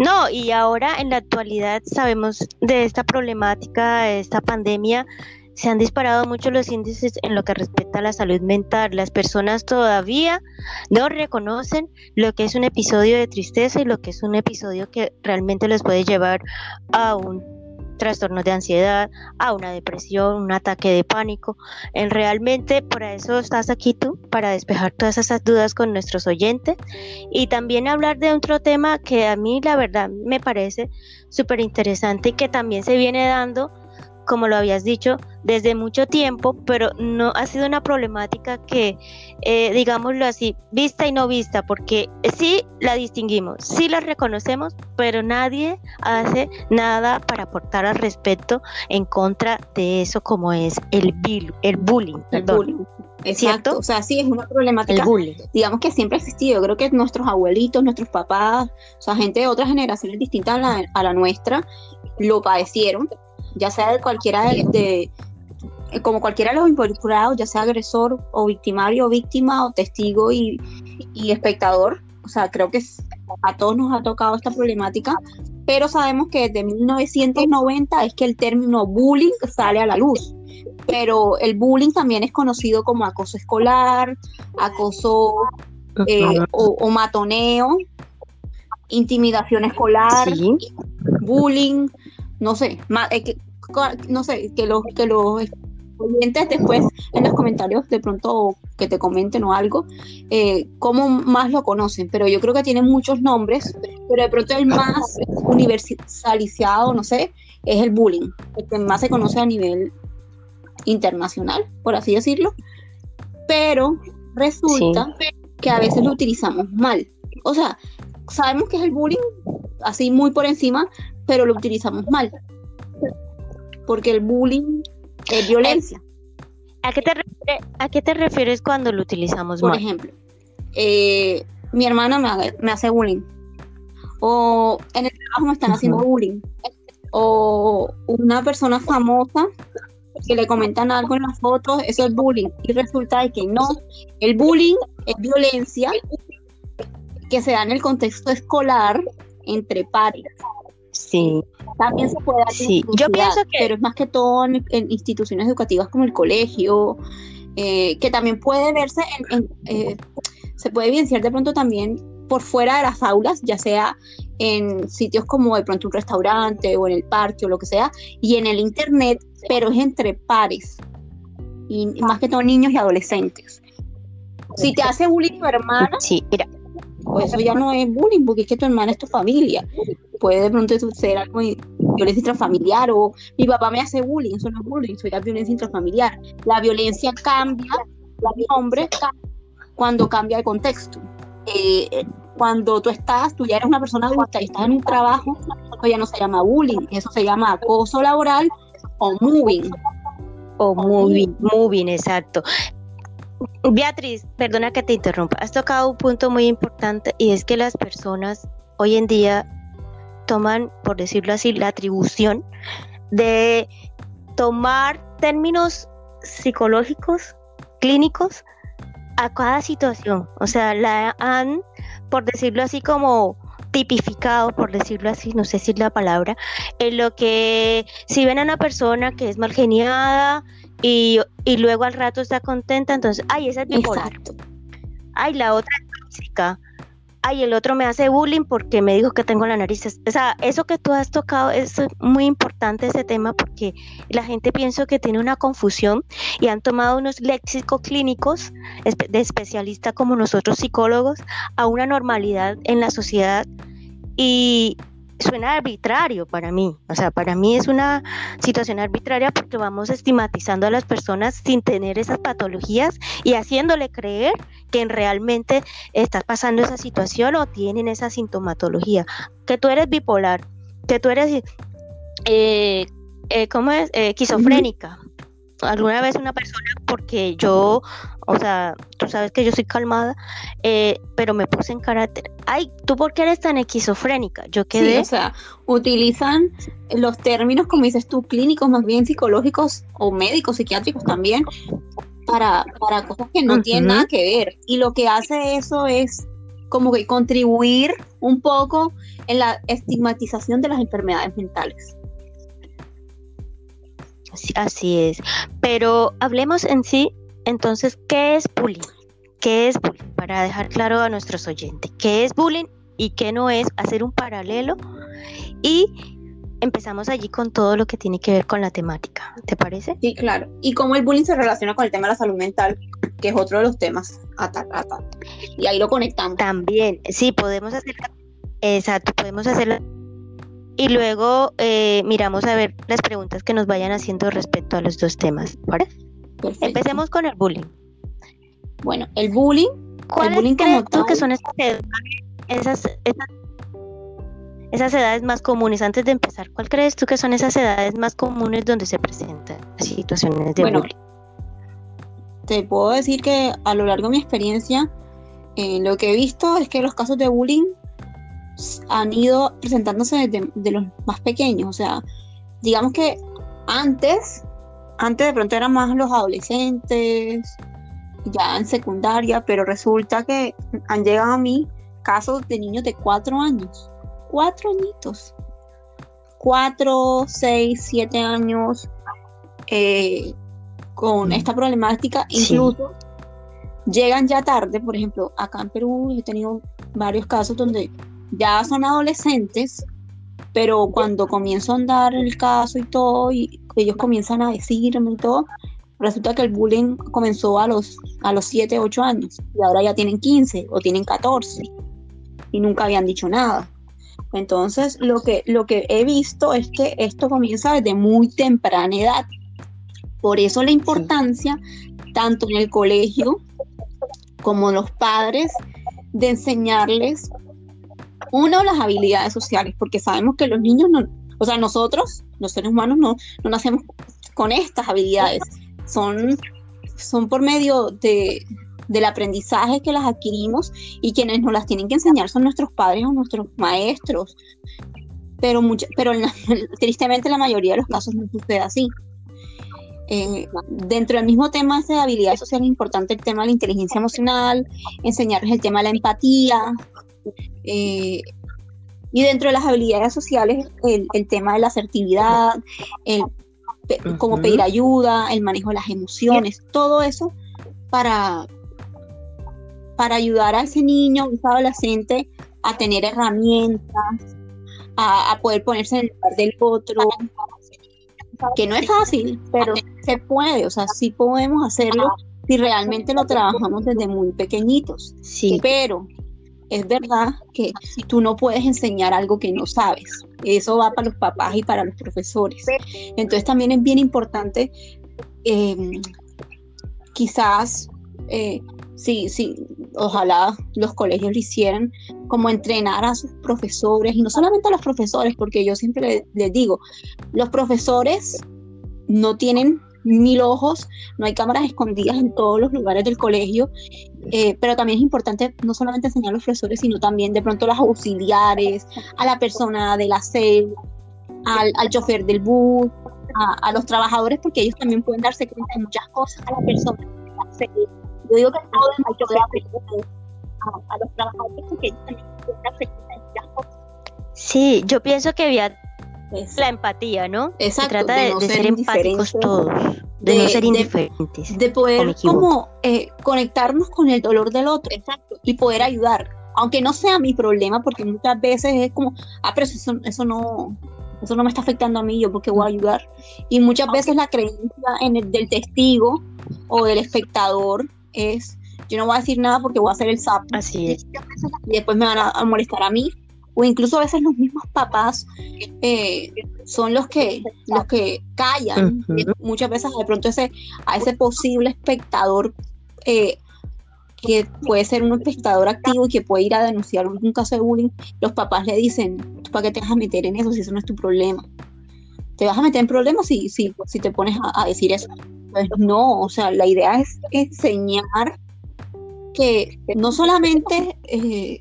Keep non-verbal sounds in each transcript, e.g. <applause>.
No, y ahora en la actualidad sabemos de esta problemática, de esta pandemia, se han disparado mucho los índices en lo que respecta a la salud mental. Las personas todavía no reconocen lo que es un episodio de tristeza y lo que es un episodio que realmente les puede llevar a un trastorno de ansiedad, a una depresión, un ataque de pánico. En realmente por eso estás aquí tú, para despejar todas esas dudas con nuestros oyentes y también hablar de otro tema que a mí la verdad me parece súper interesante y que también se viene dando como lo habías dicho, desde mucho tiempo, pero no ha sido una problemática que, eh, digámoslo así, vista y no vista, porque sí la distinguimos, sí la reconocemos, pero nadie hace nada para aportar al respecto en contra de eso como es el, el bullying. El bullying. Exacto, o sea, sí es una problemática, digamos que siempre ha existido, creo que nuestros abuelitos, nuestros papás, o sea, gente de otras generaciones distintas a la, a la nuestra, lo padecieron, ya sea de cualquiera de, como cualquiera de los involucrados, ya sea agresor o victimario o víctima o testigo y, espectador. O sea, creo que a todos nos ha tocado esta problemática, pero sabemos que desde 1990 es que el término bullying sale a la luz. Pero el bullying también es conocido como acoso escolar, acoso eh, o, matoneo, intimidación escolar, bullying, no sé, eh, no sé, que los, que los oyentes después en los comentarios de pronto que te comenten o algo, eh, cómo más lo conocen, pero yo creo que tiene muchos nombres, pero de pronto el más universalizado, no sé, es el bullying, el que más se conoce a nivel internacional, por así decirlo, pero resulta que a veces lo utilizamos mal. O sea, sabemos que es el bullying, así muy por encima, pero lo utilizamos mal. Porque el bullying es violencia. ¿A qué te, a qué te refieres cuando lo utilizamos mal? Por ejemplo, eh, mi hermana me, hace bullying. O en el trabajo me están haciendo bullying. O una persona famosa que le comentan algo en las fotos, eso es bullying. Y resulta que no. El bullying es violencia que se da en el contexto escolar entre pares. Sí. También se puede dar sí. Yo pienso que... Pero es más que todo en, instituciones educativas como el colegio, eh, que también puede verse, en, eh, se puede evidenciar de pronto también por fuera de las aulas, ya sea en sitios como de pronto un restaurante o en el parque o lo que sea, y en el internet, pero es entre pares, y más que todo niños y adolescentes. Si te hace bullying tu hermana, sí, mira. Pues eso ya no es bullying, porque es que tu hermana es tu familia puede de pronto ser algo de violencia intrafamiliar o mi papá me hace bullying, eso no es bullying, eso es violencia intrafamiliar. La violencia cambia, la hombre cuando cambia el contexto. Eh, cuando tú estás, tú ya eres una persona adulta y estás en un trabajo, eso ya no se llama bullying, eso se llama acoso laboral o moving. O moving, moving, exacto. Beatriz, perdona que te interrumpa, has tocado un punto muy importante y es que las personas hoy en día toman, por decirlo así, la atribución de tomar términos psicológicos, clínicos, a cada situación. O sea, la han, por decirlo así, como tipificado, por decirlo así, no sé si es la palabra, en lo que si ven a una persona que es mal geniada y, luego al rato está contenta, entonces, ay, esa es bipolar. Ay, la otra es tóxica ay, el otro me hace bullying porque me dijo que tengo la nariz. O sea, eso que tú has tocado es muy importante ese tema porque la gente piensa que tiene una confusión y han tomado unos léxicos clínicos de especialistas como nosotros psicólogos a una normalidad en la sociedad y suena arbitrario para mí. O sea, para mí es una situación arbitraria porque vamos estigmatizando a las personas sin tener esas patologías y haciéndole creer que realmente está pasando esa situación o tienen esa sintomatología. Que tú eres bipolar, que tú eres, eh, eh ¿cómo es? Eh, esquizofrénica alguna vez una persona, porque yo, o sea, tú sabes que yo soy calmada, eh, pero me puse en carácter, ay, ¿tú por qué eres tan esquizofrénica? Yo quedé... Sí, o sea, utilizan los términos, como dices tú, clínicos, más bien psicológicos o médicos, psiquiátricos también, para, para cosas que no tienen nada que ver. Y lo que hace eso es como que contribuir un poco en la estigmatización de las enfermedades mentales. Así es. Pero hablemos en sí, entonces, ¿qué es bullying? ¿Qué es bullying? Para dejar claro a nuestros oyentes, ¿qué es bullying y qué no es? Hacer un paralelo y empezamos allí con todo lo que tiene que ver con la temática. ¿Te parece? Sí, claro. Y cómo el bullying se relaciona con el tema de la salud mental, que es otro de los temas Y ahí lo conectamos. También, sí, podemos hacerlo. Exacto, podemos hacerlo. Y luego eh, miramos a ver las preguntas que nos vayan haciendo respecto a los dos temas. ¿vale? Empecemos con el bullying. Bueno, el bullying. ¿Cuál el bullying crees tú que son esas, esas, esas edades más comunes, antes de empezar, ¿cuál crees tú que son esas edades más comunes donde se presentan situaciones de bullying? Te puedo decir que a lo largo de mi experiencia, eh, lo que he visto es que los casos de bullying han ido presentándose desde de los más pequeños. O sea, digamos que antes, antes de pronto eran más los adolescentes, ya en secundaria, pero resulta que han llegado a mí casos de niños de cuatro años cuatro añitos, cuatro, seis, siete años eh, con mm. esta problemática, incluso llegan ya tarde, por ejemplo, acá en Perú he tenido varios casos donde ya son adolescentes, pero cuando comienzo a andar el caso y todo, y ellos comienzan a decirme y todo, resulta que el bullying comenzó a los, a los 7, 8 años, y ahora ya tienen 15 o tienen 14, y nunca habían dicho nada. Entonces, lo que, lo que he visto es que esto comienza desde muy temprana edad. Por eso la importancia, tanto en el colegio como los padres, de enseñarles, uno, las habilidades sociales, porque sabemos que los niños no, o sea, nosotros, los seres humanos, no, no nacemos con estas habilidades. Son, son por medio de, del aprendizaje que las adquirimos y quienes nos las tienen que enseñar son nuestros padres o nuestros maestros. Pero, pero <laughs> tristemente la mayoría de los casos no sucede así. Eh, dentro del mismo tema de habilidades sociales es importante el tema de la inteligencia emocional, enseñarles el tema de la empatía, eh, y dentro de las habilidades sociales el, tema de la asertividad, el, cómo pedir ayuda, el manejo de las emociones, todo eso para, para ayudar a ese niño, a ese adolescente, a tener herramientas, a, poder ponerse en el lugar del otro, que no es fácil, pero se puede, o sea, sí podemos hacerlo si realmente lo trabajamos desde muy pequeñitos. Sí. Pero es verdad que tú no puedes enseñar algo que no sabes. Eso va para los papás y para los profesores. Entonces también es bien importante eh, quizás eh, sí, sí, ojalá los colegios lo hicieran, como entrenar a sus profesores, y no solamente a los profesores, porque yo siempre les, digo, los profesores no tienen mil ojos, no hay cámaras escondidas en todos los lugares del colegio, eh, pero también es importante no solamente enseñar a los profesores, sino también de pronto a los auxiliares, a la persona de la sede, al, al chofer del bus, a, a, los trabajadores, porque ellos también pueden darse cuenta de muchas cosas, a la persona de la sede yo digo que todo el mundo a, a los trabajadores porque ellos también tienen cosas. Sí, yo pienso que había la empatía, ¿no? Exacto, Se trata de, de, ser, empáticos todos, de, no ser indiferentes. De, poder como eh, conectarnos con el dolor del otro, exacto, y poder ayudar, aunque no sea mi problema, porque muchas veces es como, ah, pero eso, eso no, eso no me está afectando a mí, yo porque voy a ayudar. Y muchas veces la creencia en el, del testigo o del espectador es, yo no voy a decir nada porque voy a hacer el sapo. Así es. Y después me van a, molestar a mí. O incluso a veces los mismos papás eh, son los que, los que callan. Muchas veces de pronto ese, a ese posible espectador eh, que puede ser un espectador activo y que puede ir a denunciar un caso de bullying, los papás le dicen, ¿para qué te vas a meter en eso si eso no es tu problema? Te vas a meter en problemas si, si, si te pones a decir eso. Pues no, o sea, la idea es enseñar que no solamente eh,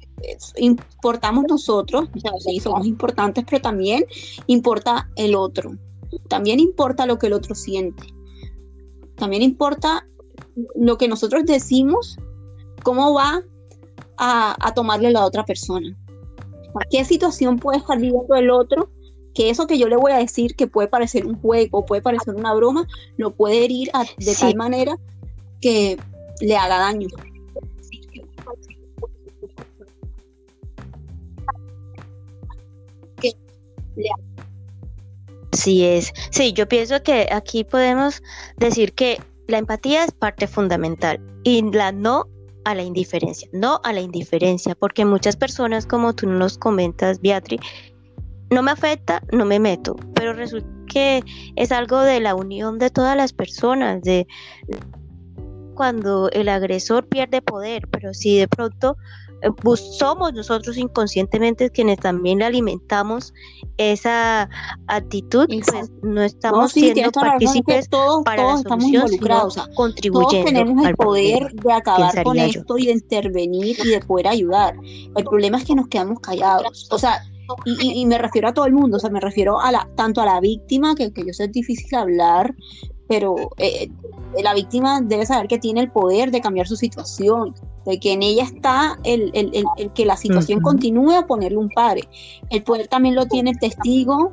importamos nosotros, o sea, sí, somos importantes, pero también importa el otro. También importa lo que el otro siente. También importa lo que nosotros decimos, cómo va a, a tomarle la otra persona. ¿Qué situación puede estar viviendo el otro? Que eso que yo le voy a decir, que puede parecer un juego, puede parecer una broma, lo puede herir de tal manera que le haga daño. Sí es. Sí, yo pienso que aquí podemos decir que la empatía es parte fundamental y la no a la indiferencia, no a la indiferencia, porque muchas personas, como tú nos comentas, Beatriz, no me afecta, no me meto, pero resulta que es algo de la unión de todas las personas, de cuando el agresor pierde poder, pero si de pronto somos nosotros inconscientemente quienes también le alimentamos esa actitud, pues no estamos siendo partícipes todos, para todos estamos involucrados, contribuyendo todos tenemos el poder de acabar con esto y de intervenir y de poder ayudar. El problema es que nos quedamos callados, o sea, y, me refiero a todo el mundo, o sea, me refiero a la, tanto a la víctima, que, que yo sé es difícil hablar, pero eh, la víctima debe saber que tiene el poder de cambiar su situación, de que en ella está el, que la situación continúe a ponerle un padre. El poder también lo tiene el testigo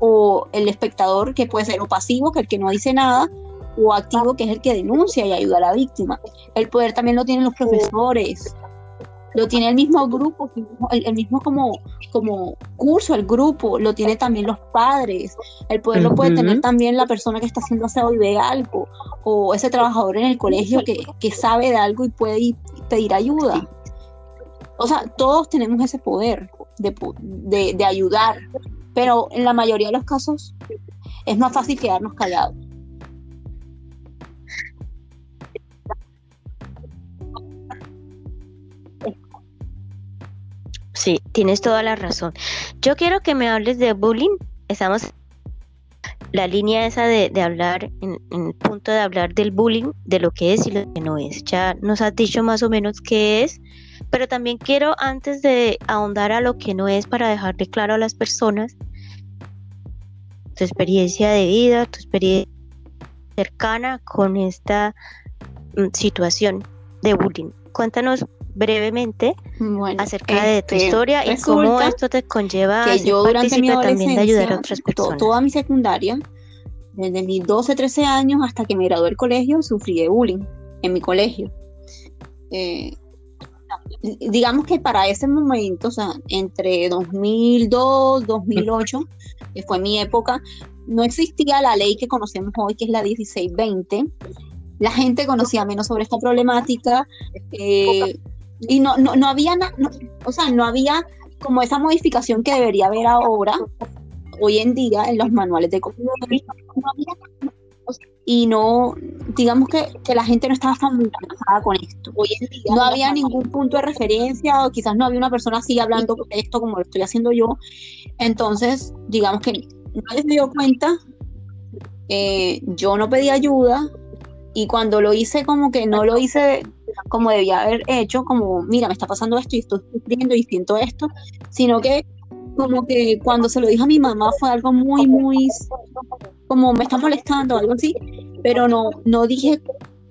o el espectador, que puede ser o pasivo, que es el que no dice nada, o activo, que es el que denuncia y ayuda a la víctima. El poder también lo tienen los profesores, lo tiene el mismo grupo, el, mismo como, como curso, el grupo, lo tiene también los padres, el poder lo puede tener también la persona que está haciendo aseo y ve algo, o ese trabajador en el colegio que, sabe de algo y puede pedir ayuda. O sea, todos tenemos ese poder de, de ayudar, pero en la mayoría de los casos es más fácil quedarnos callados. Sí, tienes toda la razón. Yo quiero que me hables de bullying. Estamos la línea esa de, hablar, en, el punto de hablar del bullying, de lo que es y lo que no es. Ya nos has dicho más o menos qué es, pero también quiero, antes de ahondar a lo que no es, para dejarle claro a las personas, tu experiencia de vida, tu experiencia cercana con esta mm, situación de bullying. Cuéntanos brevemente acerca de tu este, historia y cómo esto te conlleva que yo durante mi también de ayudar a otras personas. toda mi secundaria, desde mis 12, 13 años hasta que me gradué del colegio, sufrí de bullying en mi colegio. Eh, digamos que para ese momento, o sea, entre 2002, 2008, que fue mi época, no existía la ley que conocemos hoy, que es la 1620. La gente conocía menos sobre esta problemática. Eh, y no, no, no había, o sea, no había como esa modificación que debería haber ahora, hoy en día, en los manuales de y no, digamos que, la gente no estaba familiarizada con esto. Hoy en día no había ningún punto de referencia o quizás no había una persona así hablando de esto como lo estoy haciendo yo. Entonces, digamos que nadie se dio cuenta, eh, yo no pedí ayuda y cuando lo hice como que no lo hice como debía haber hecho, como, mira, me está pasando esto y estoy sufriendo y siento esto, sino que como que cuando se lo dijo a mi mamá fue algo muy, muy, como me está molestando, algo así, pero no, no dije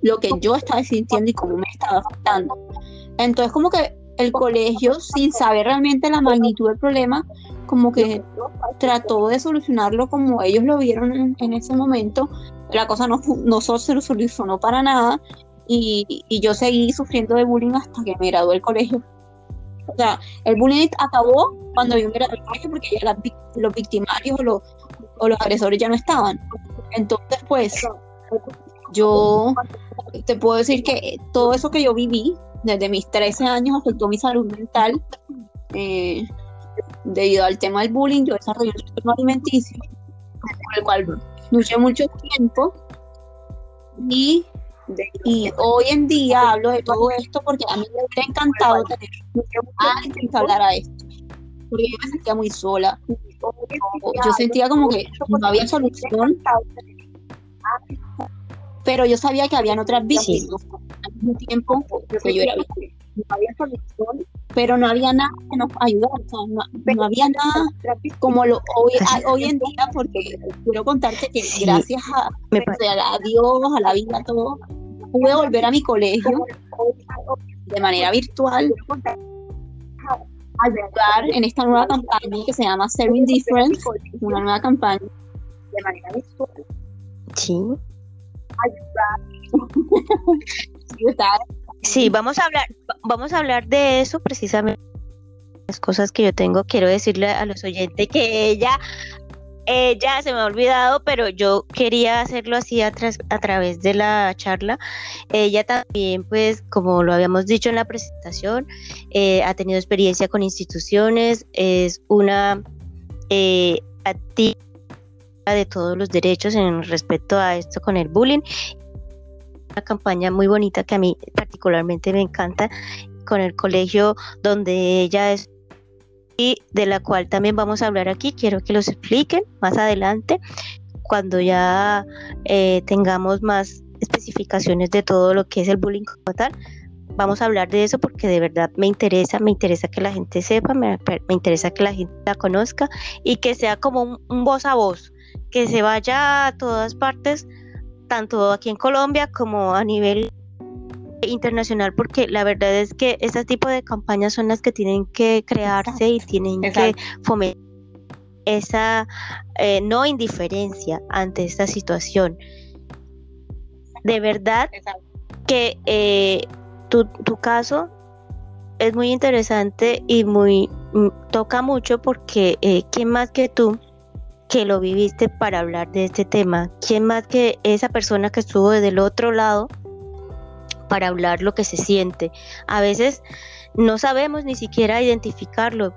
lo que yo estaba sintiendo y cómo me estaba afectando. Entonces como que el colegio, sin saber realmente la magnitud del problema, como que trató de solucionarlo como ellos lo vieron en, ese momento. La cosa no, no se solucionó para nada y, yo seguí sufriendo de bullying hasta que me gradué del colegio. O sea, el bullying acabó cuando yo me gradué del colegio porque ya los victimarios o los, o los agresores ya no estaban. Entonces, pues, yo te puedo decir que todo eso que yo viví desde mis 13 años afectó mi salud mental. Eh, debido al tema del bullying, yo desarrollé un trastorno alimenticio, con el cual luché mucho tiempo. Y y hoy en día hablo de todo esto porque a mí me hubiera encantado tener alguien que hablara esto. Porque yo me sentía muy sola. Yo sentía como que no había solución. Pero yo sabía que habían otras víctimas al mismo tiempo que yo era víctima. No había solución, pero no había nada que nos ayudara. no, había nada como lo hoy, hoy en día, porque quiero contarte que gracias a, a Dios, a la vida, a todo, pude volver a mi colegio de manera virtual ayudar en esta nueva campaña que se llama Serving Difference, una nueva campaña de manera virtual. Sí. Sí, vamos a hablar, vamos a hablar de eso precisamente. Las cosas que yo tengo, quiero decirle a los oyentes que ella ella se me ha olvidado, pero yo quería hacerlo así a, a, través de la charla. Ella también, pues, como lo habíamos dicho en la presentación, eh, ha tenido experiencia con instituciones, es una eh, activa de todos los derechos en respecto a esto con el bullying. Una campaña muy bonita que a mí particularmente me encanta con el colegio donde ella es de la cual también vamos a hablar aquí. Quiero que los expliquen más adelante cuando ya eh, tengamos más especificaciones de todo lo que es el bullying como tal. Vamos a hablar de eso porque de verdad me interesa, me interesa que la gente sepa, me, interesa que la gente la conozca y que sea como un voz a voz, que se vaya a todas partes, tanto aquí en Colombia como a nivel internacional porque la verdad es que este tipo de campañas son las que tienen que crearse y tienen que fomentar esa eh, no indiferencia ante esta situación. De verdad que eh, tu, tu caso es muy interesante y muy mm, toca mucho porque eh, quién más que tú que lo viviste para hablar de este tema, quién más que esa persona que estuvo desde el otro lado para hablar lo que se siente. A veces no sabemos ni siquiera identificarlo.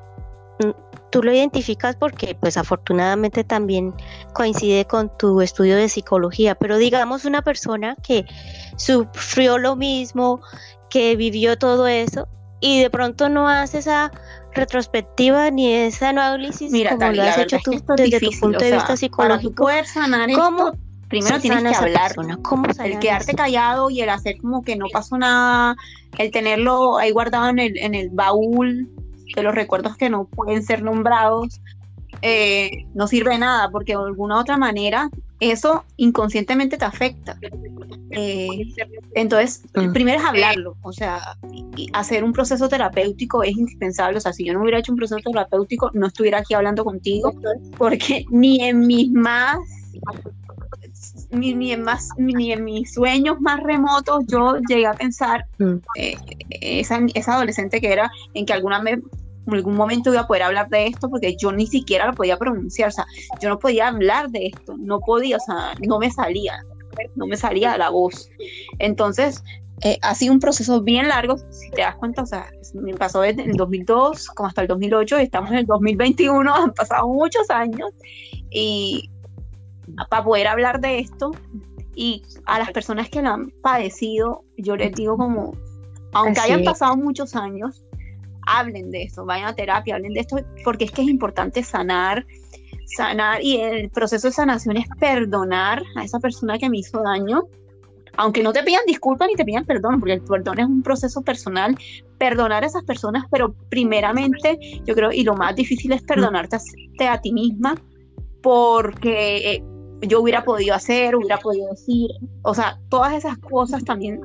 Mm, tú lo identificas porque pues afortunadamente también coincide con tu estudio de psicología, pero digamos una persona que sufrió lo mismo, que vivió todo eso y de pronto no hace esa retrospectiva ni ese análisis como lo has hecho tú desde tu punto de vista psicológico. Para sanar ¿Cómo primero tienes que hablar. el quedarte callado y el hacer como que no pasó nada, el tenerlo ahí guardado en el, en el baúl de los recuerdos que no pueden ser nombrados, eh, no sirve de nada, porque de alguna otra manera eso inconscientemente te afecta. Eh, entonces, mm. primero es hablarlo, o sea, hacer un proceso terapéutico es indispensable. O sea, si yo no hubiera hecho un proceso terapéutico, no estuviera aquí hablando contigo, porque ni en mis más ni, en más, ni en mis sueños más remotos yo llegué a pensar mm. eh, esa, esa adolescente que era en que alguna vez en algún momento iba a poder hablar de esto porque yo ni siquiera lo podía pronunciar, o sea, yo no podía hablar de esto, no podía, o sea, no me salía, no me salía la voz. Entonces, eh, ha sido un proceso bien largo, si te das cuenta, o sea, me pasó desde el 2002 como hasta el 2008, estamos en el 2021, <laughs> han pasado muchos años y para poder hablar de esto. Y a las personas que lo han padecido, yo les digo como, aunque hayan pasado muchos años, hablen de eso, vayan a terapia, hablen de esto, porque es que es importante sanar, sanar y el proceso de sanación es perdonar a esa persona que me hizo daño, aunque no te pidan disculpas ni te pidan perdón, porque el perdón es un proceso personal, perdonar a esas personas, pero primeramente yo creo, y lo más difícil es perdonarte a, ti misma, porque eh, yo hubiera podido hacer, hubiera podido decir, o sea, todas esas cosas también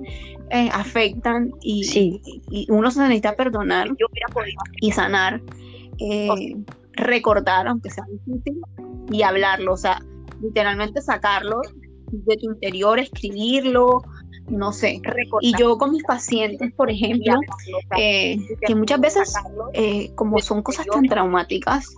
eh, afectan y, uno se necesita perdonar yo hubiera podido. y sanar, eh, recordar, aunque sea difícil, y hablarlo, o sea, literalmente sacarlo de tu interior, escribirlo, no sé. Y yo con mis pacientes, por ejemplo, eh, que muchas veces, como son cosas tan traumáticas,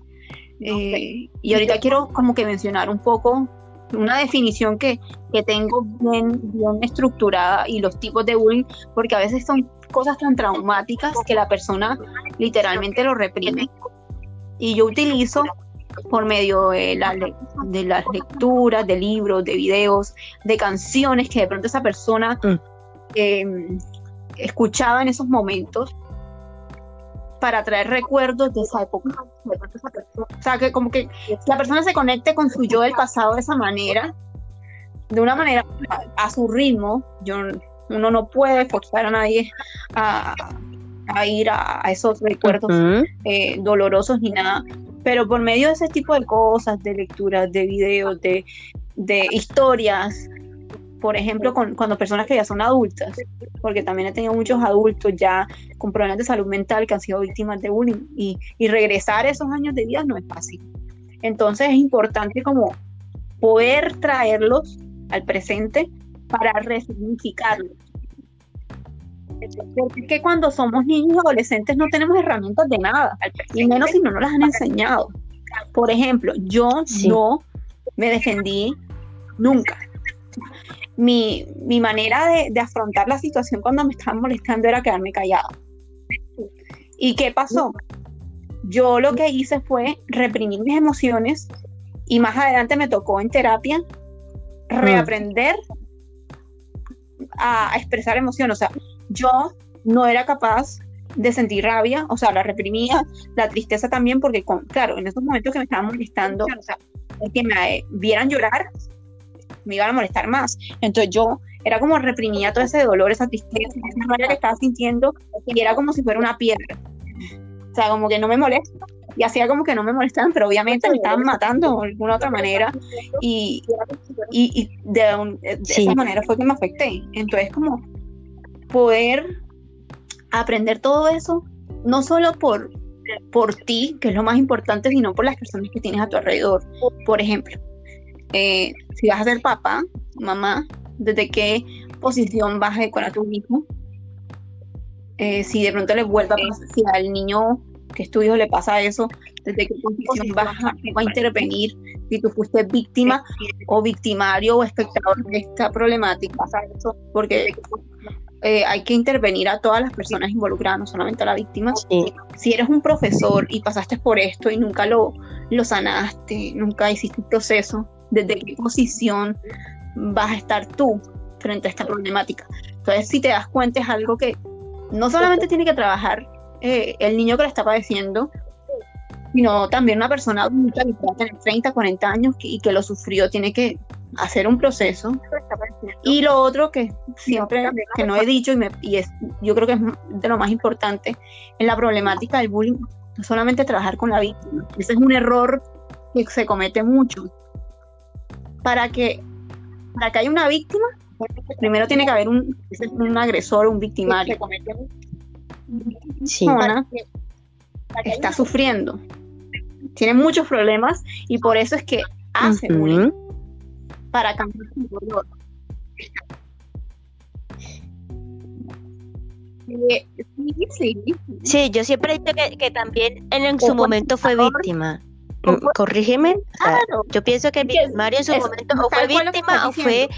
y ahorita quiero como que mencionar un poco una definición que, tengo bien, bien estructurada y los tipos de bullying, porque a veces son cosas tan traumáticas que la persona literalmente lo reprime. Y yo utilizo por medio de, de las lecturas, de libros, de videos, de canciones que de pronto esa persona mm. em, escuchaba en esos momentos para traer recuerdos de esa época. O sea, que como que la persona se conecte con su yo del pasado de esa manera, de una manera a, su ritmo. Yo, uno no puede forzar a nadie a, ir a, esos recuerdos eh, dolorosos ni nada, pero por medio de ese tipo de cosas, de lecturas, de videos, de, de historias, por ejemplo, con, cuando personas que ya son adultas, porque también he tenido muchos adultos ya con problemas de salud mental que han sido víctimas de bullying y, y regresar esos años de vida no es fácil. Entonces es importante como poder traerlos al presente para resignificarlos. Porque es que cuando somos niños y adolescentes no tenemos herramientas de nada, y menos si no nos las han enseñado. Por ejemplo, yo no me defendí nunca. Mi, manera de, afrontar la situación cuando me estaban molestando era quedarme callada. ¿Y qué pasó? Yo lo que hice fue reprimir mis emociones y más adelante me tocó en terapia reaprender a, expresar emoción. O sea, yo no era capaz de sentir rabia, o sea, la reprimía, la tristeza también, porque, con, claro, en esos momentos que me estaban molestando, que me vieran llorar, me iban a molestar más. Entonces yo era como reprimía todo ese dolor, esa tristeza, esa rabia que estaba sintiendo, y era como si fuera una piedra. O sea, como que no me molesta. Y hacía como que no me molestaban, pero obviamente me estaban matando de alguna otra manera. Y, y, de, esa manera fue que me afecté. Entonces, como poder aprender todo eso, no solo por, por ti, que es lo más importante, sino por las personas que tienes a tu alrededor. Por ejemplo, eh, si vas a ser papá, mamá, desde qué posición vas a educar a tu hijo, eh, si de pronto le vuelva a pasar, si al niño que tu hijo le pasa eso, desde qué posición vas a, a intervenir, si tú fuiste víctima o victimario o espectador de esta problemática, porque eh, hay que intervenir a todas las personas involucradas, no solamente a la víctima. Si eres un profesor y pasaste por esto y nunca lo, lo sanaste, nunca hiciste un proceso, ¿desde qué posición vas a estar tú frente a esta problemática? Entonces, si te das cuenta, es algo que no solamente tiene que trabajar eh, el niño que lo está padeciendo, sino también una persona adulta que puede tener 30, 40 años y que lo sufrió, tiene que hacer un proceso. Y lo otro que siempre, que no he dicho y, me, y es, yo creo que es de lo más importante en la problemática del bullying, no solamente trabajar con la víctima. Ese es un error que se comete mucho. Para que, para que haya una víctima, primero tiene que haber un, un agresor, un victimario. Sí. está sufriendo, tiene muchos problemas y por eso es que hace bullying para cambiar su dolor. Eh, sí, yo siempre he dicho que, también en, su momento fue víctima. Corrígeme. yo pienso que Mario en su momento o fue víctima o fue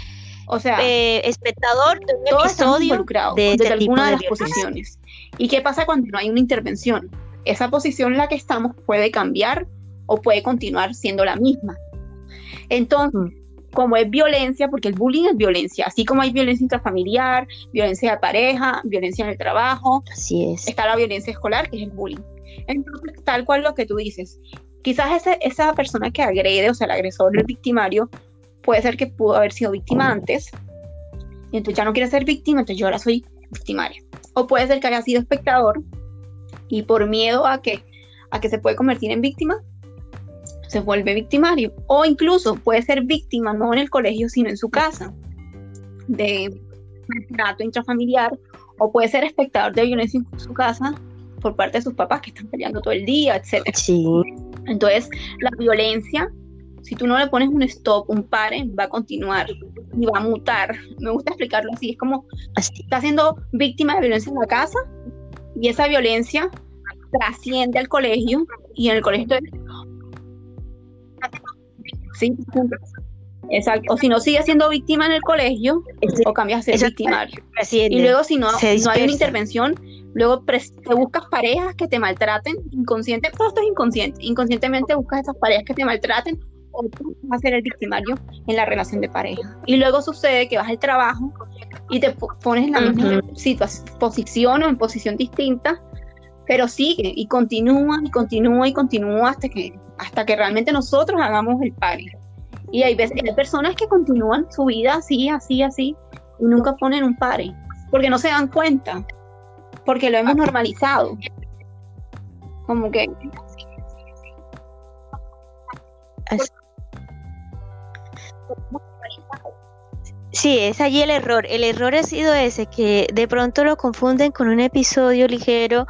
o sea, eh, espectador de un episodio de este alguna de, las posiciones. ¿Y qué pasa cuando no hay una intervención? Esa posición en la que estamos puede cambiar o puede continuar siendo la misma. Entonces, mm. como es violencia, porque el bullying es violencia, así como hay violencia intrafamiliar, violencia de pareja, violencia en el trabajo, así es. está la violencia escolar, que es el bullying. Entonces, tal cual lo que tú dices, quizás ese, esa persona que agrede, o sea, el agresor, el victimario, puede ser que pudo haber sido víctima antes, y entonces ya no quiere ser víctima, entonces yo ahora soy victimaria. O puede ser que haya sido espectador y por miedo a que, a que se puede convertir en víctima, se vuelve victimario. O incluso puede ser víctima no en el colegio, sino en su casa, de trato intrafamiliar, o puede ser espectador de violencia en su casa por parte de sus papás que están peleando todo el día, etc. Sí. Entonces, la violencia si tú no le pones un stop, un pare, va a continuar y va a mutar. Me gusta explicarlo así, es como está siendo víctima de violencia en la casa y esa violencia trasciende al colegio y en el colegio sí, Exacto. O si no sigue siendo víctima en el colegio, o cambias a ser victimario. Y luego si no, no hay una intervención, luego te buscas parejas que te maltraten inconscientemente, todo esto es inconsciente, inconscientemente buscas esas parejas que te maltraten o tú vas a ser el victimario en la relación de pareja. Y luego sucede que vas al trabajo y te pones en la misma posición o en posición distinta, pero sigue y continúa y continúa y continúa hasta que, hasta que realmente nosotros hagamos el pari. Y hay, veces, hay personas que continúan su vida así, así, así, y nunca ponen un pare, porque no se dan cuenta, porque lo hemos normalizado. Como que Sí, es allí el error. El error ha sido ese, que de pronto lo confunden con un episodio ligero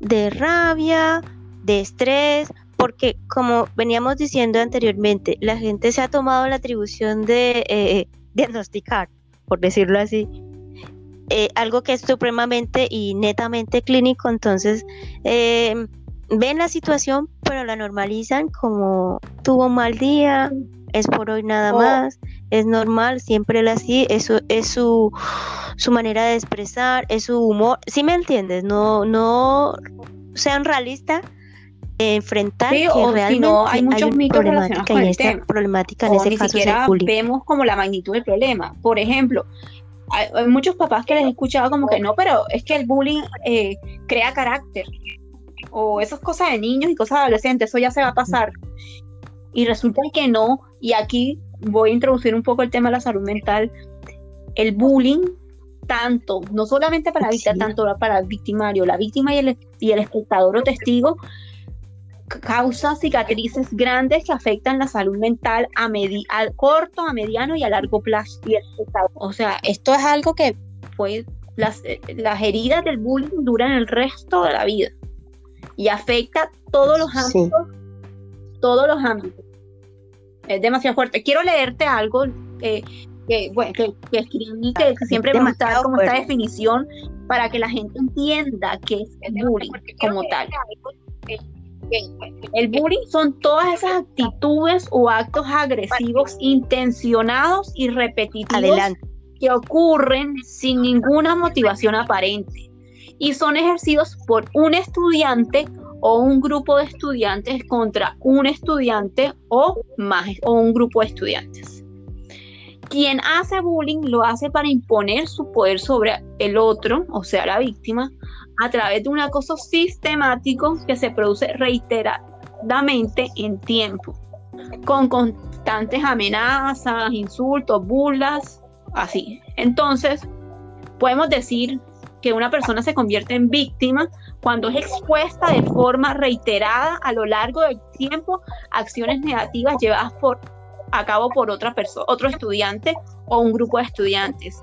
de rabia, de estrés, porque como veníamos diciendo anteriormente, la gente se ha tomado la atribución de eh, diagnosticar, por decirlo así, eh, algo que es supremamente y netamente clínico, entonces eh, ven la situación, pero la normalizan como tuvo un mal día, es por hoy nada más, es normal, siempre él así, eso es su, su manera de expresar, es su humor, si me entiendes? No, no sean realistas enfrentar que realmente no, hay muchos mitos problemática en esta problemática en ese ni caso siquiera vemos como la magnitud del problema. Por ejemplo, hay, muchos papás que les he escuchado como que no, pero es que el bullying eh, crea carácter. O esas cosas de niños y cosas de adolescentes, eso ya se va a pasar. Y resulta que no, y aquí voy a introducir un poco el tema de la salud mental. El bullying, tanto, no solamente para la víctima, tanto para el victimario, la víctima y el, y el espectador o testigo, causa cicatrices grandes que afectan la salud mental a, a corto, a mediano y a largo plazo. O sea, esto es algo que pues, las, las heridas del bullying duran el resto de la vida y afecta todos los ámbitos, todos los ámbitos. Es demasiado fuerte. Quiero leerte algo que, bueno, que, escribí, que, siempre me gusta como esta definición para que la gente entienda qué es el bullying como tal. El bullying son todas esas actitudes o actos agresivos intencionados y repetitivos que ocurren sin ninguna motivación aparente y son ejercidos por un estudiante o un grupo de estudiantes contra un estudiante o más o un grupo de estudiantes. Quien hace bullying lo hace para imponer su poder sobre el otro, o sea, la víctima, a través de un acoso sistemático que se produce reiteradamente en tiempo, con constantes amenazas, insultos, burlas, así. Entonces, podemos decir que una persona se convierte en víctima cuando es expuesta de forma reiterada a lo largo del tiempo a acciones negativas llevadas por, a cabo por otra persona, otro estudiante o un grupo de estudiantes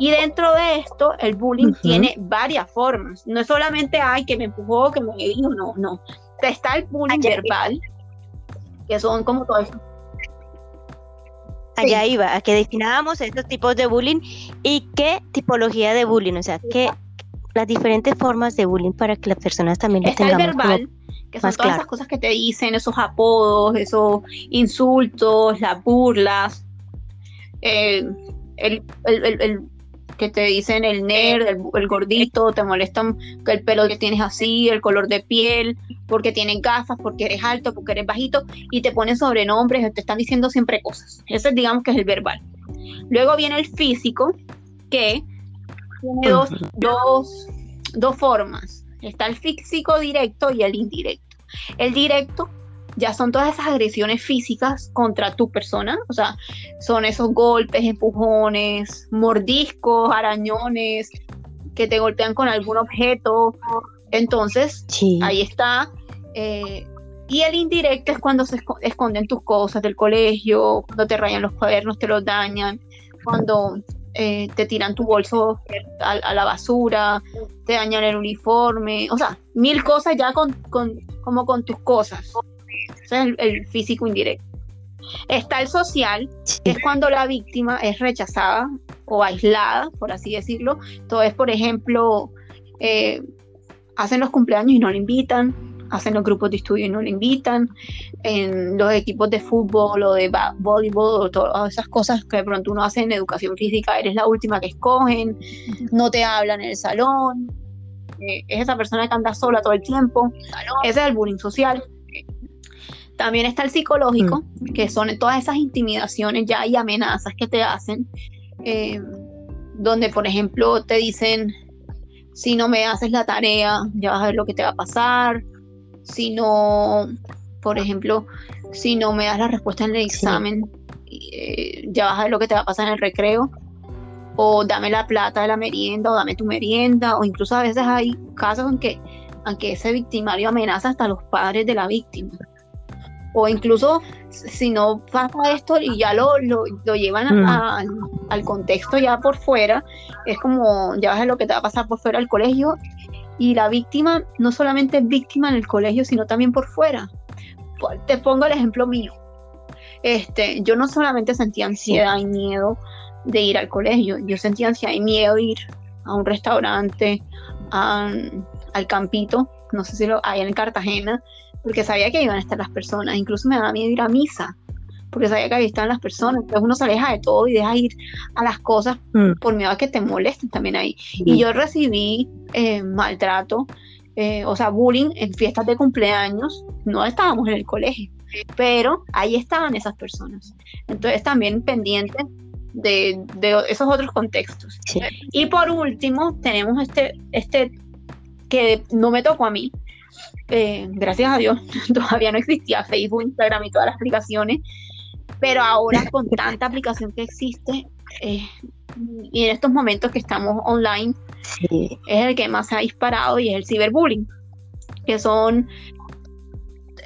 y dentro de esto, el bullying tiene varias formas. No es solamente, ay, que me empujó, que me dijo, no, no. Está el bullying verbal, que son como todo eso. Allá iba, a que destinábamos estos tipos de bullying y qué tipología de bullying, o sea, qué las diferentes formas de bullying para que las personas también lo Está el verbal, que son todas esas cosas que te dicen, esos apodos, esos insultos, las burlas, eh, el, el, que te dicen el nerd, el, gordito, te molestan el pelo que tienes así, el color de piel, porque tienes gafas, porque eres alto, porque eres bajito, y te ponen sobrenombres, te están diciendo siempre cosas. Ese digamos que es el verbal. Luego viene el físico, que tiene dos, dos, dos formas. Está el físico directo y el indirecto. El directo ya son todas esas agresiones físicas contra tu persona, o sea, son esos golpes, empujones, mordiscos, arañones, que te golpean con algún objeto. Entonces, ahí está. Eh, y el indirecto es cuando se esconden tus cosas del colegio, cuando te rayan los cuadernos, te los dañan, cuando eh, te tiran tu bolso a, la basura, te dañan el uniforme, o sea, mil cosas ya con, como con tus cosas. Ese es el, físico indirecto. Está el social, que es cuando la víctima es rechazada o aislada, por así decirlo. Entonces, por ejemplo, eh, hacen los cumpleaños y no le invitan, hacen los grupos de estudio y no le invitan, en los equipos de fútbol o de voleibol o todas esas cosas que de pronto uno hace en educación física, eres la última que escogen, no te hablan en el salón, eh, es esa persona que anda sola todo el tiempo, ese es el bullying social. También está el psicológico, mm. que son todas esas intimidaciones ya y amenazas que te hacen, eh, donde por ejemplo te dicen, si no me haces la tarea, ya vas a ver lo que te va a pasar, si no, por ejemplo, si no me das la respuesta en el examen, eh, ya vas a ver lo que te va a pasar en el recreo, o dame la plata de la merienda, o dame tu merienda, o incluso a veces hay casos en que, en que ese victimario amenaza hasta a los padres de la víctima. O incluso si no pasa esto y ya lo, lo, llevan mm. al contexto ya por fuera, es como ya ves lo que te va a pasar por fuera del colegio y la víctima no solamente es víctima en el colegio, sino también por fuera. Te pongo el ejemplo mío. Este, yo no solamente sentía ansiedad y miedo de ir al colegio, yo sentía ansiedad y miedo de ir a un restaurante, al campito, no sé si lo hay en Cartagena, porque sabía que iban a estar las personas, incluso me daba miedo ir a misa, porque sabía que ahí estaban las personas, entonces uno se aleja de todo y deja ir a las cosas mm. por miedo a que te molesten también ahí. Y yo recibí eh, maltrato, eh, o sea, bullying en fiestas de cumpleaños, no estábamos en el colegio, pero ahí estaban esas personas. Entonces también pendiente de, esos otros contextos. Y por último, tenemos este, este que no me tocó a mí. Eh, gracias a Dios, <laughs> todavía no existía Facebook, Instagram y todas las aplicaciones, pero ahora <laughs> con tanta aplicación que existe, eh, y en estos momentos que estamos online, es el que más se ha disparado y es el ciberbullying, que son...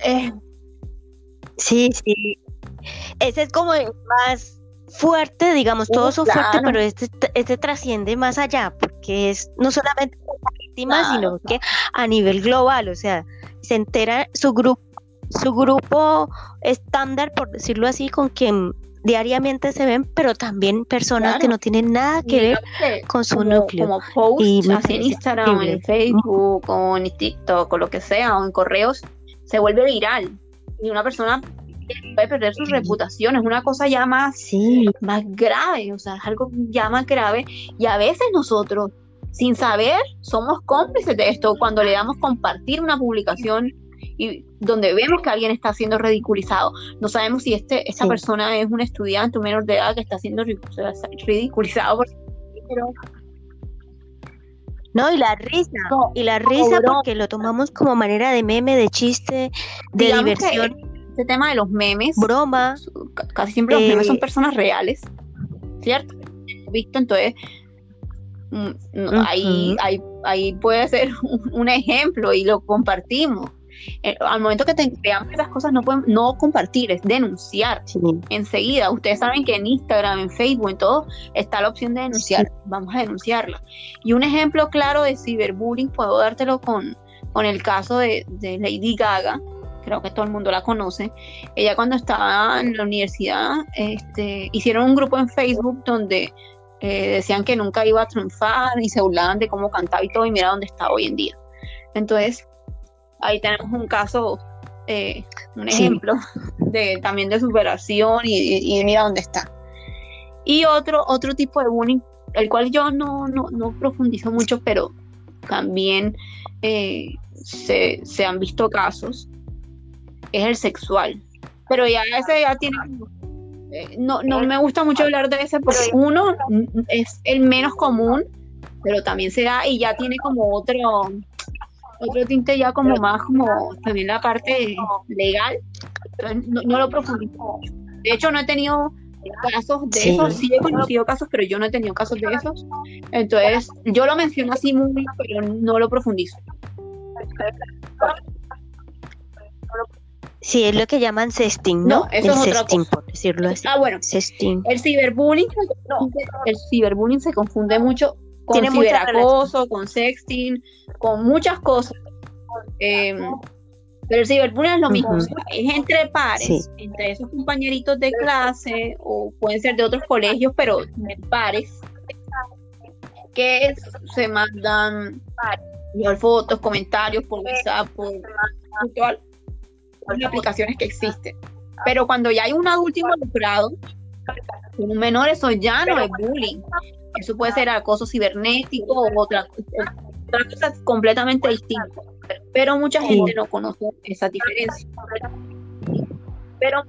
Eh, sí, sí. Ese es como el más fuerte, digamos, todos son fuertes, pero este, este trasciende más allá, porque es no solamente víctima, sino que a nivel global, o sea, se entera su grupo, su grupo estándar, por decirlo así, con quien diariamente se ven, pero también personas que no tienen nada que ver con su núcleo. Como posts en Instagram, en Facebook, o en TikTok, o lo que sea, o en correos, se vuelve viral. Y una persona puede perder su reputación, es una cosa ya más, más grave, o sea, es algo ya más grave. Y a veces nosotros, sin saber, somos cómplices de esto. Cuando le damos compartir una publicación y donde vemos que alguien está siendo ridiculizado, no sabemos si este, esta persona es un estudiante, un menor de edad que está siendo ridiculizado no, y la risa, y la risa porque lo tomamos como manera de meme, de chiste, de diversión este tema de los memes. Broma. Casi siempre los memes son eh, personas reales, ¿cierto? Visto, entonces, mm, ahí, ahí, puede ser <laughs> un, ejemplo y lo compartimos. Eh, al momento que te veamos esas cosas no pueden no compartir, es denunciar enseguida. Ustedes saben que en Instagram, en Facebook, en todo, está la opción de denunciar. Vamos a denunciarla. Y un ejemplo claro de ciberbullying puedo dártelo con, con el caso de, de Lady Gaga, creo que todo el mundo la conoce. Ella cuando estaba en la universidad, este, hicieron un grupo en Facebook donde eh, decían que nunca iba a triunfar y se burlaban de cómo cantaba y todo, y mira dónde está hoy en día. Entonces, ahí tenemos un caso, eh, un ejemplo de, también de superación y, mira dónde está. Y otro, otro tipo de bullying, el cual yo no, no, profundizo mucho, pero también eh, se, se, han visto casos, es el sexual. Pero ya ese ya tiene... Eh, no, no me gusta mucho hablar de ese porque uno es el menos común, pero también se da y ya tiene como otro otro tinte ya como más como también la parte legal. no, lo profundizo. De hecho, no he tenido casos de esos, sí he conocido casos, pero yo no he tenido casos de esos. Entonces, yo lo menciono así muy, pero no lo profundizo. Sí, es lo que llaman sexting, ¿no? eso es otra cosa. por decirlo así. Ah, bueno. Sexting. El ciberbullying, el ciberbullying se confunde mucho con Tiene ciberacoso, con sexting, con muchas cosas. Em, pero el ciberbullying es lo mismo, es entre pares, entre esos compañeritos de clase o pueden ser de otros colegios, pero pares que se mandan fotos, comentarios por WhatsApp, por, las aplicaciones que existen. Pero cuando ya hay un adulto involucrado, un menor, eso ya no es bullying. Eso puede ser acoso cibernético o otra, otra cosa completamente distinta. Pero mucha gente no conoce esa diferencia. Pero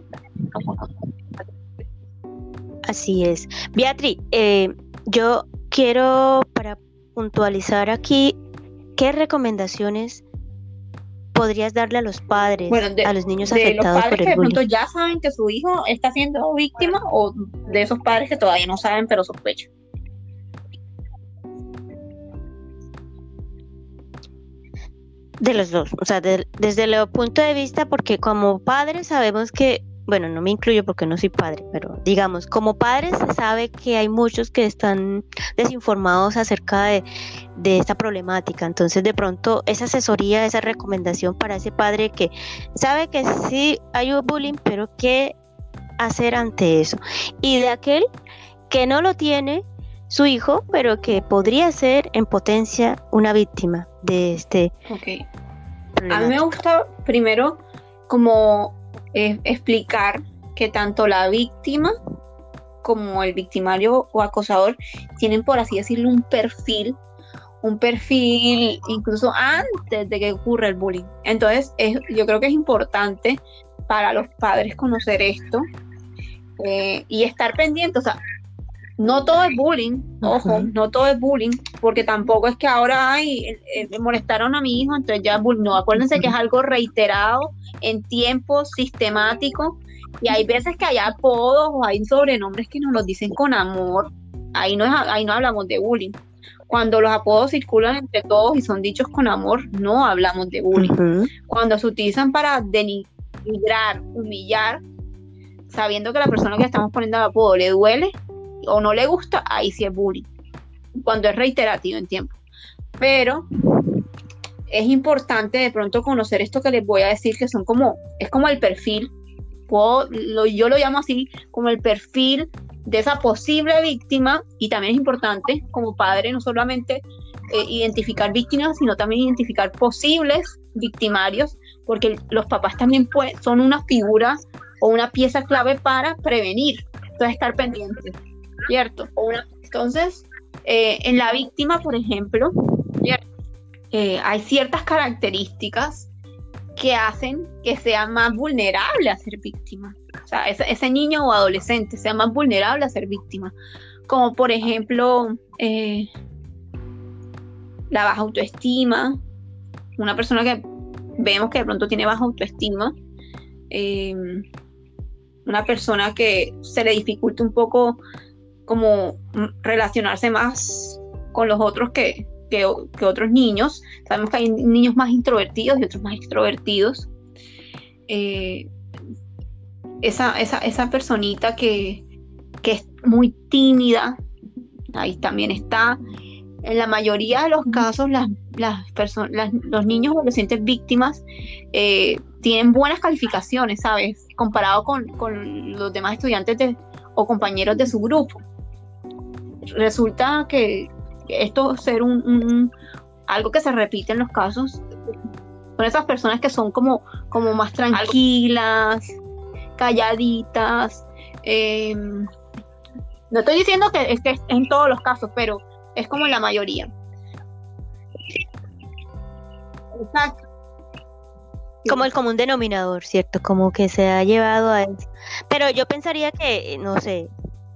Así es. Beatriz, eh, yo quiero para puntualizar aquí, ¿qué recomendaciones podrías darle a los padres, a los niños afectados por el que de ya saben que su hijo está siendo víctima o de esos padres que todavía no saben pero sospechan? De los dos, o sea, desde el punto de vista, porque como padres sabemos que bueno, no me incluyo porque no soy padre, pero digamos, como padre se sabe que hay muchos que están desinformados acerca de, esta problemática. Entonces, de pronto, esa asesoría, esa recomendación para ese padre que sabe que sí hay un bullying, pero qué hacer ante eso. Y de aquel que no lo tiene su hijo, pero que podría ser en potencia una víctima de este. Ok. A mí me gusta primero como es explicar que tanto la víctima como el victimario o acosador tienen, por así decirlo, un perfil, un perfil incluso antes de que ocurra el bullying. Entonces, yo creo que es importante para los padres conocer esto eh, y estar pendientes. O sea, no todo es bullying, ojo, no todo es bullying, porque tampoco es que ahora hay, eh, eh, molestaron a mi hijo, entonces ya bullying. No, acuérdense que es algo reiterado en tiempo sistemático y hay veces que hay apodos o hay sobrenombres que nos los dicen con amor. Ahí no, ahí no hablamos de bullying. Cuando los apodos circulan entre todos y son dichos con amor, no hablamos de bullying. Cuando se utilizan para denigrar, humillar, sabiendo que la persona que estamos poniendo el apodo le duele, o no le gusta, ahí sí es bullying. Cuando es reiterativo en tiempo. Pero es importante de pronto conocer esto que les voy a decir, que son como, es como el perfil, yo lo llamo así, como el perfil de esa posible víctima y también es importante como padre no solamente eh, identificar víctimas, sino también identificar posibles victimarios, porque los papás también son una figura o una pieza clave para prevenir, entonces estar pendientes. ¿Cierto? Entonces, eh, en la víctima, por ejemplo, eh, hay ciertas características que hacen que sea más vulnerable a ser víctima. O sea, ese, niño o adolescente sea más vulnerable a ser víctima. Como por ejemplo, eh, la baja autoestima. Una persona que vemos que de pronto tiene baja autoestima. una persona que se le dificulta un poco como relacionarse más con los otros que, que, otros niños. Sabemos que hay niños más introvertidos y otros más extrovertidos. Eh, esa, esa, esa, personita que, que, es muy tímida, ahí también está. En la mayoría de los casos, las, las personas, los niños o adolescentes víctimas eh, tienen buenas calificaciones, ¿sabes? Comparado con, con los demás estudiantes de, o compañeros de su grupo resulta que esto ser un, algo que se repite en los casos son esas personas que son como, como más tranquilas, calladitas. Em, no estoy diciendo que es que es en todos los casos, pero es como en la mayoría. Exacto. Como el común denominador, ¿cierto? Como que se ha llevado a eso. Pero yo pensaría que, no sé,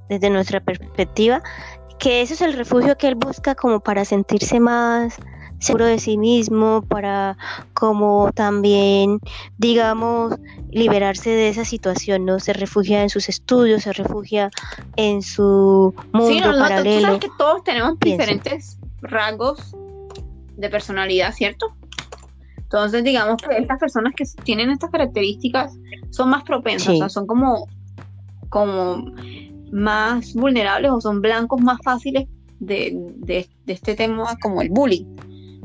desde nuestra perspectiva, que ese es el refugio que él busca como para sentirse más seguro de sí mismo, para como también, digamos, liberarse de esa situación, ¿no? Se refugia en sus estudios, se refugia en su mundo sí, no, paralelo. sabes que todos tenemos diferentes rasgos de personalidad, ¿cierto? Entonces, digamos que estas personas que tienen estas características son más propensas, o sea, son como, como más vulnerables o son blancos más fáciles de, este tema como el bullying,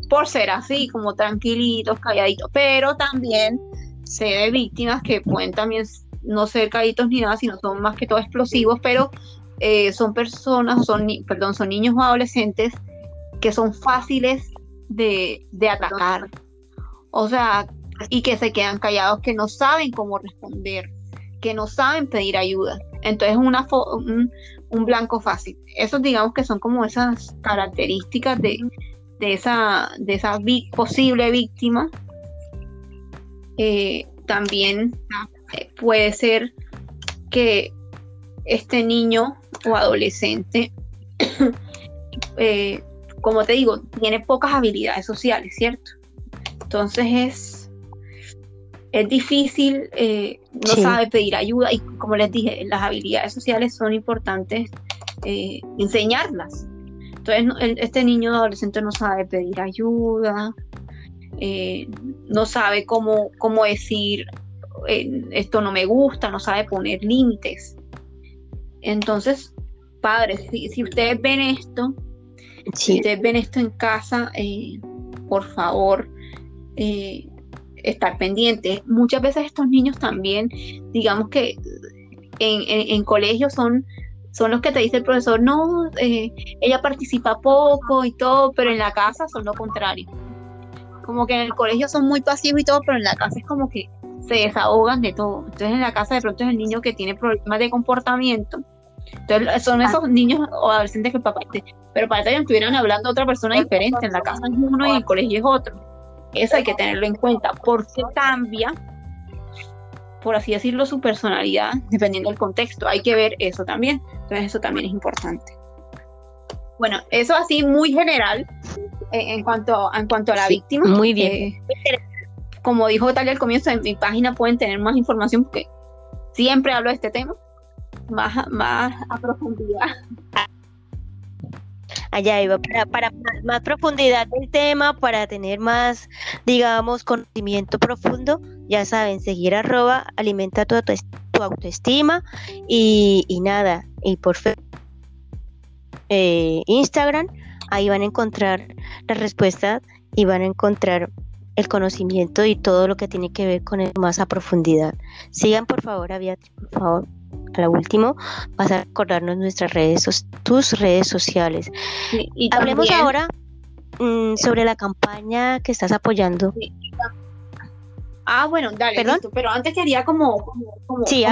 por ser así, como tranquilitos, calladitos, pero también se ve víctimas que pueden también no ser calladitos ni nada, sino son más que todo explosivos, pero eh, son personas, son, perdón, son niños o adolescentes que son fáciles de, de atacar, o sea, y que se quedan callados, que no saben cómo responder, que no saben pedir ayuda. Entonces una un, blanco fácil. Esos digamos que son como esas características de, esa, de esa posible víctima. Eh, también eh, puede ser que este niño o adolescente, <coughs> eh, como te digo, tiene pocas habilidades sociales, ¿cierto? Entonces es es difícil, eh, no sabe pedir ayuda y como les dije, las habilidades sociales son importantes eh, enseñarlas. Entonces, este niño adolescente no sabe pedir ayuda, eh, no sabe cómo, cómo decir eh, esto no me gusta, no sabe poner límites. Entonces, padres, si, ustedes ven esto, si ustedes ven esto en casa, eh, por favor, estar pendientes. Muchas veces estos niños también, digamos que en, en, colegios son son los que te dice el profesor, no, ella participa poco y todo, pero en la casa son lo contrario como que en el colegio son muy pasivos y todo, pero en la casa es como que se desahogan de todo. Entonces en la casa de pronto es el niño que tiene problemas de comportamiento. Entonces son ah. esos niños o adolescentes que el papá, pero para que estuvieran hablando otra persona diferente, en la casa es uno y en el colegio es otro. Eso hay que tenerlo en cuenta, porque cambia, por así decirlo, su personalidad, dependiendo del contexto. Hay que ver eso también. Entonces eso también es importante. Bueno, eso así muy general en cuanto, en cuanto a la víctima. Muy bien. Eh, como dijo Talia al comienzo, en mi página pueden tener más información porque siempre hablo de este tema, más, más a profundidad. Allá iba, para, más profundidad del tema, para tener más, digamos, conocimiento profundo, ya saben, seguir arroba, alimenta tu, tu autoestima y, nada, y por fe, eh, Instagram, ahí van a encontrar la respuesta y van a encontrar el conocimiento y todo lo que tiene que ver con él más a profundidad. Sigan por favor a por favor. A la último, vas a recordarnos nuestras redes, tus redes sociales. y Hablemos ahora mm, sobre la campaña que estás apoyando. Ah, bueno, dale, pero antes quería como, como, como, sí,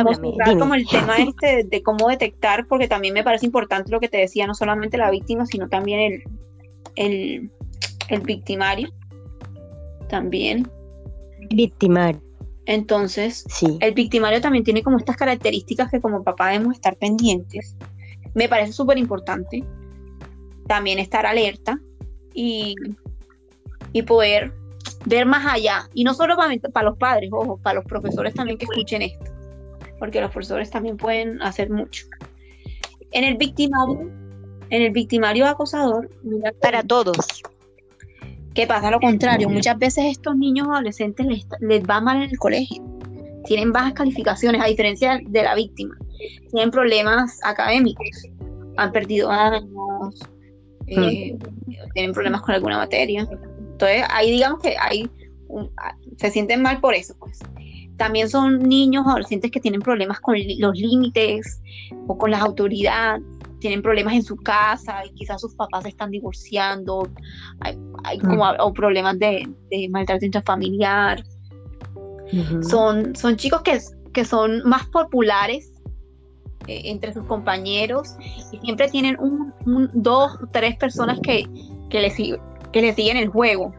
como el tema <laughs> este de, cómo detectar, porque también me parece importante lo que te decía, no solamente la víctima, sino también el, el, el victimario. También. Victimario. Entonces, sí. el victimario también tiene como estas características que como papá debemos estar pendientes. Me parece súper importante también estar alerta y, y poder ver más allá. Y no solo para, para los padres, ojo, para los profesores también que escuchen esto, porque los profesores también pueden hacer mucho. En el victimario, en el victimario acosador, para todos. ¿Qué pasa? Lo contrario, muchas veces estos niños adolescentes les, les va mal en el colegio, tienen bajas calificaciones, a diferencia de la víctima, tienen problemas académicos, han perdido años, eh, tienen problemas con alguna materia. Entonces, ahí digamos que hay se sienten mal por eso, pues. También son niños, adolescentes que tienen problemas con los límites o con las autoridades, tienen problemas en su casa y quizás sus papás se están divorciando, hay, mm. como o problemas de, maltrato intrafamiliar. son, son chicos que, que son más populares eh, entre sus compañeros y siempre tienen un, un dos, tres personas que, que les, que le siguen el juego,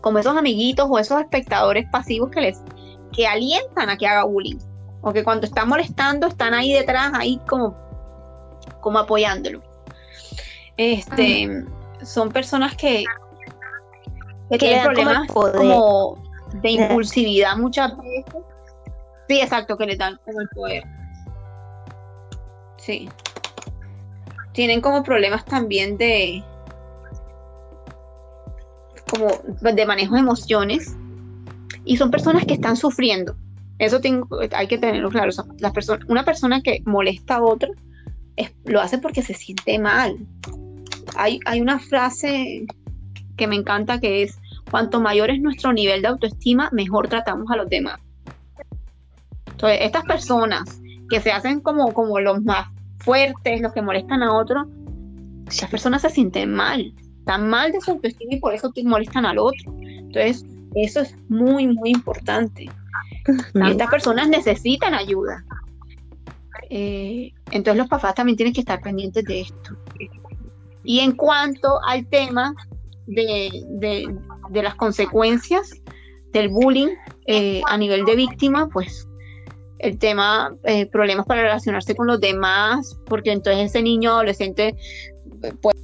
como esos amiguitos o esos espectadores pasivos que les que alientan a que haga bullying, o que cuando está molestando están ahí detrás, ahí como, como apoyándolo. Este, son personas que, que tienen problemas como, de impulsividad muchas veces. Sí, exacto, que le dan como el poder. Sí. Tienen como problemas también de, como de manejo de emociones y son personas que están sufriendo. Eso tengo, hay que tenerlo claro. Las personas, una persona que molesta a otra lo hace porque se siente mal. Hay, hay una frase que me encanta que es, cuanto mayor es nuestro nivel de autoestima, mejor tratamos a los demás. Entonces, estas personas que se hacen como, como los más fuertes, los que molestan a otros, esas personas se sienten mal están mal de su autoestima y por eso te molestan al otro. Entonces, eso es muy, muy importante. Estas personas necesitan ayuda. Eh, entonces los papás también tienen que estar pendientes de esto. Y en cuanto al tema de, las consecuencias del bullying eh, a nivel de víctima, pues el tema, eh, problemas para relacionarse con los demás, porque entonces ese niño adolescente puede